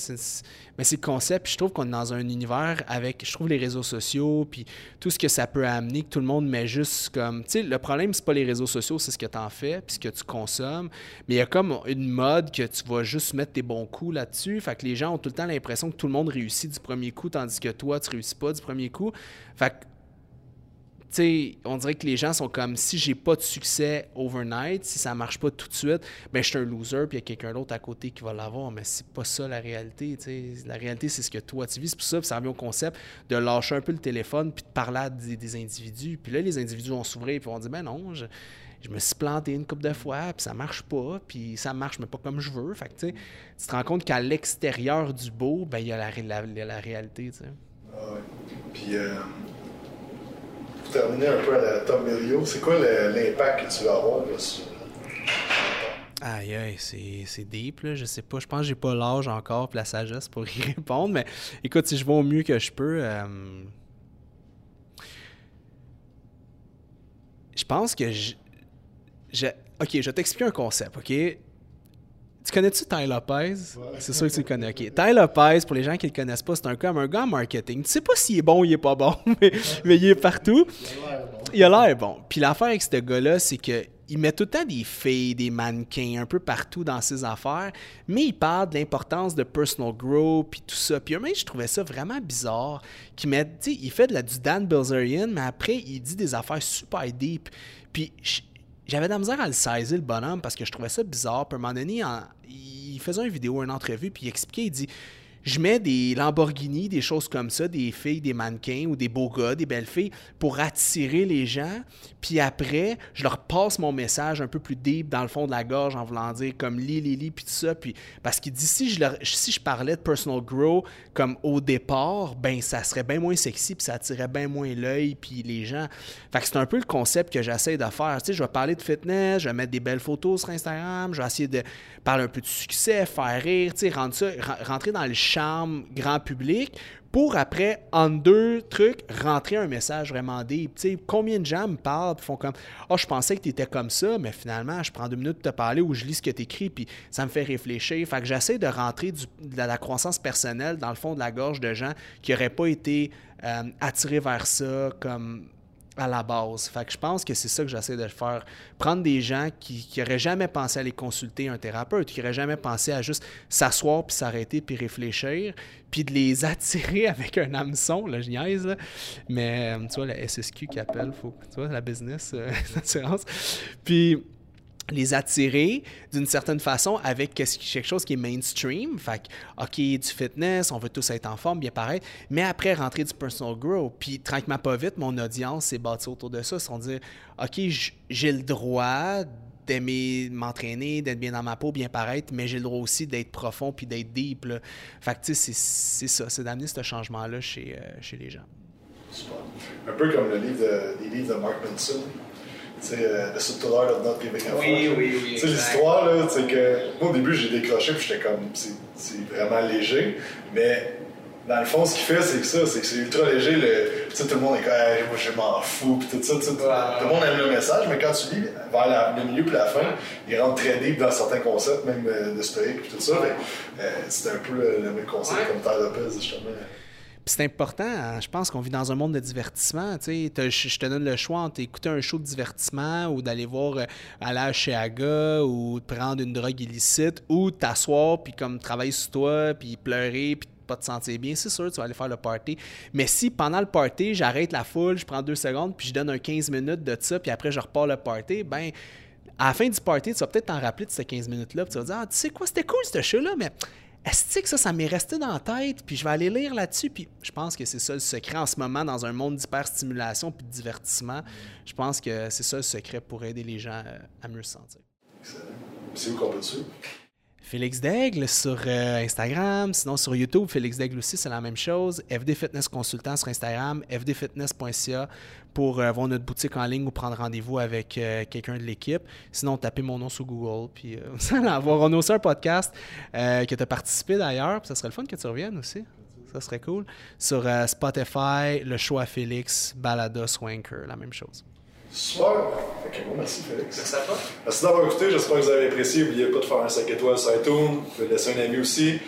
Mais c'est le concept. Puis je trouve qu'on est dans un univers avec, je trouve, les réseaux sociaux, puis tout ce que ça peut amener, que tout le monde met juste comme... Tu sais, le problème, c'est pas les réseaux sociaux, c'est ce que tu en fais, puis ce que tu consommes. Mais il y a comme une mode que tu vas juste mettre tes bons coups là-dessus. Fait que les gens ont tout le temps l'impression que tout le monde réussit du premier coup, tandis que toi, tu réussis pas du premier coup. Fait que on dirait que les gens sont comme si j'ai pas de succès overnight, si ça marche pas tout de suite, ben je suis un loser, puis il y a quelqu'un d'autre à côté qui va l'avoir. Mais c'est pas ça la réalité. La réalité, c'est ce que toi tu vis. C'est pour ça, que ça revient au concept de lâcher un peu le téléphone, puis de parler à des, individus. Puis là, les individus vont s'ouvrir, puis vont dire ben non, je, me suis planté une couple de fois, puis ça marche pas, puis ça marche, mais pas comme je veux. Fait que, tu te rends compte qu'à l'extérieur du beau, ben il y a la, la, réalité.
Ah. Puis. Euh, pour terminer un peu à la Tom Melio, c'est quoi l'impact que tu vas avoir là, sur.
Aïe, aïe, c'est deep, là. Je sais pas. Je pense que j'ai pas l'âge encore et la sagesse pour y répondre. Mais écoute, si je vais au mieux que je peux. Euh, je pense que je, Ok, je vais t'expliquer un concept, ok? Tu connais-tu Ty Lopez? C'est sûr que tu le connais. OK. Ty Lopez, pour les gens qui ne le connaissent pas, c'est un, comme un gars en marketing. Tu sais pas s'il est bon ou il est pas bon, mais, il est partout. Il a l'air bon. Puis l'affaire avec ce gars-là, c'est que il met tout le temps des filles, des mannequins un peu partout dans ses affaires, mais il parle de l'importance de personal growth puis tout ça. Puis moi, je trouvais ça vraiment bizarre qu'il met, il fait de la, du Dan Bilzerian, mais après, il dit des affaires super deep. Puis j'avais de la misère à le saisir, le bonhomme, parce que je trouvais ça bizarre. Puis à un moment donné, il faisait une vidéo, une entrevue, puis il expliquait, il dit je mets des Lamborghini, des choses comme ça, des filles, des mannequins ou des beaux gars, des belles filles, pour attirer les gens. Puis après, je leur passe mon message un peu plus deep dans le fond de la gorge en voulant dire comme li, li, puis tout ça. Puis, parce qu'il dit si je, si je parlais de personal grow comme au départ, ben ça serait bien moins sexy, puis ça attirait bien moins l'œil, puis les gens. Fait que c'est un peu le concept que j'essaie de faire. Tu sais, je vais parler de fitness, je vais mettre des belles photos sur Instagram, je vais essayer de parler un peu de succès, faire rire, tu sais, rentrer dans le charme grand public pour après, en deux trucs, rentrer un message vraiment deep. sais, combien de gens me parlent font comme oh, je pensais que tu étais comme ça, mais finalement, je prends deux minutes de te parler ou je lis ce que tu écris, puis ça me fait réfléchir. Fait que j'essaie de rentrer de la croissance personnelle dans le fond de la gorge de gens qui n'auraient pas été euh, attirés vers ça comme à la base. Fait que je pense que c'est ça que j'essaie de faire. Prendre des gens qui n'auraient jamais pensé à aller consulter un thérapeute, qui n'auraient jamais pensé à juste s'asseoir puis s'arrêter puis réfléchir, puis de les attirer avec un hameçon, là, je niaise, là. Mais tu vois, la SSQ qui appelle, faut, tu vois, la business, euh, l'assurance. Puis les attirer d'une certaine façon avec quelque chose qui est mainstream. Fait que, OK, du fitness, on veut tous être en forme, bien pareil. Mais après, rentrer du personal growth. Puis, tranquillement, pas vite, mon audience s'est bâtie autour de ça. Ils dire, OK, j'ai le droit d'aimer m'entraîner, d'être bien dans ma peau, bien paraître, mais j'ai le droit aussi d'être profond puis d'être deep. Là. Fait que, tu sais, c'est ça, c'est d'amener ce changement-là chez, euh, chez les gens.
Super. Un peu comme le livre de, les livres de Mark Manson c'est euh, The Subtle Art of Not Giving a
Oui, oui, oui.
Tu l'histoire, là, c'est que moi, au début, j'ai décroché, puis j'étais comme, c'est vraiment léger, mais dans le fond, ce qu'il fait, c'est que ça, c'est que c'est ultra léger. Le, tout le monde est comme, moi, je m'en fous, puis tout ça. Tout, le monde aime le message, mais quand tu lis vers le milieu puis la fin, il rentre très deep dans certains concepts, même euh, de stoïque puis tout ça. Euh, c'est un peu le même concept comme Terre Lopez, justement
c'est important, hein. je pense qu'on vit dans un monde de divertissement. Je te donne le choix entre écouter un show de divertissement ou d'aller voir euh, aller chez Aga ou de prendre une drogue illicite ou t'asseoir puis comme travailler sur toi puis pleurer puis pas te sentir bien, c'est sûr, tu vas aller faire le party. Mais si pendant le party, j'arrête la foule, je prends deux secondes, puis je donne un 15 minutes de ça, puis après je repars le party, ben à la fin du party, tu vas peut-être t'en rappeler de ces 15 minutes-là, puis tu vas dire, ah, tu sais quoi, c'était cool ce show-là, mais est-ce que ça, ça m'est resté dans la tête, puis je vais aller lire là-dessus, puis je pense que c'est ça le secret en ce moment dans un monde d'hyperstimulation puis de divertissement. Je pense que c'est ça le secret pour aider les gens euh, à mieux se sentir.
C'est où qu'on peut dessus?
Félix Daigle sur euh, Instagram, sinon sur YouTube, Félix Daigle aussi, c'est la même chose. FD Fitness Consultant sur Instagram, fdfitness.ca pour euh, voir notre boutique en ligne ou prendre rendez-vous avec euh, quelqu'un de l'équipe. Sinon, tapez mon nom sur Google, puis vous allez avoir. On a aussi un podcast que tu as participé d'ailleurs, ça serait le fun que tu reviennes aussi. Ça serait cool. Sur Spotify, le choix Félix, Balada Swanker, la même chose.
Bon, merci Félix.
Merci à toi.
Merci d'avoir écouté, j'espère que vous avez apprécié. N'oubliez pas de faire un 5 étoiles sur iTunes, vous pouvez laisser un ami aussi.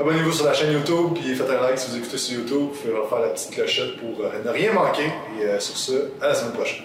Abonnez-vous sur la chaîne YouTube, puis faites un like si vous écoutez sur YouTube. Vous pouvez faire la petite clochette pour euh, ne rien manquer. Et euh, sur ce, à la semaine prochaine.